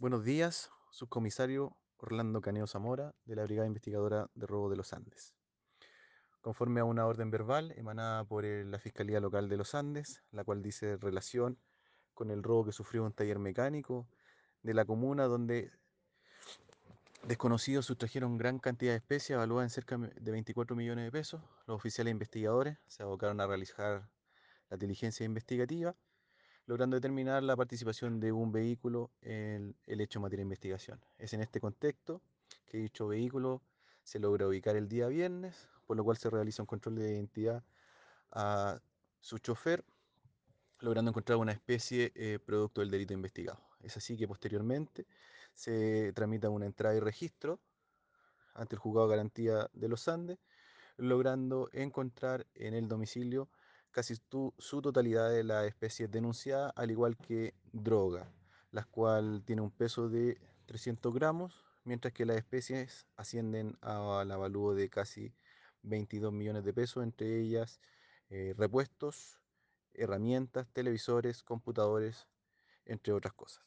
Buenos días, subcomisario Orlando Caneo Zamora, de la Brigada Investigadora de Robo de los Andes. Conforme a una orden verbal emanada por la Fiscalía Local de los Andes, la cual dice relación con el robo que sufrió un taller mecánico de la comuna donde desconocidos sustrajeron gran cantidad de especies evaluada en cerca de 24 millones de pesos. Los oficiales investigadores se abocaron a realizar la diligencia investigativa logrando determinar la participación de un vehículo en el hecho en materia de investigación. Es en este contexto que dicho vehículo se logra ubicar el día viernes, por lo cual se realiza un control de identidad a su chofer, logrando encontrar una especie eh, producto del delito investigado. Es así que posteriormente se tramita una entrada y registro ante el juzgado de garantía de los Andes, logrando encontrar en el domicilio casi su totalidad de la especie denunciada, al igual que droga, la cual tiene un peso de 300 gramos, mientras que las especies ascienden al avalúo de casi 22 millones de pesos, entre ellas eh, repuestos, herramientas, televisores, computadores, entre otras cosas.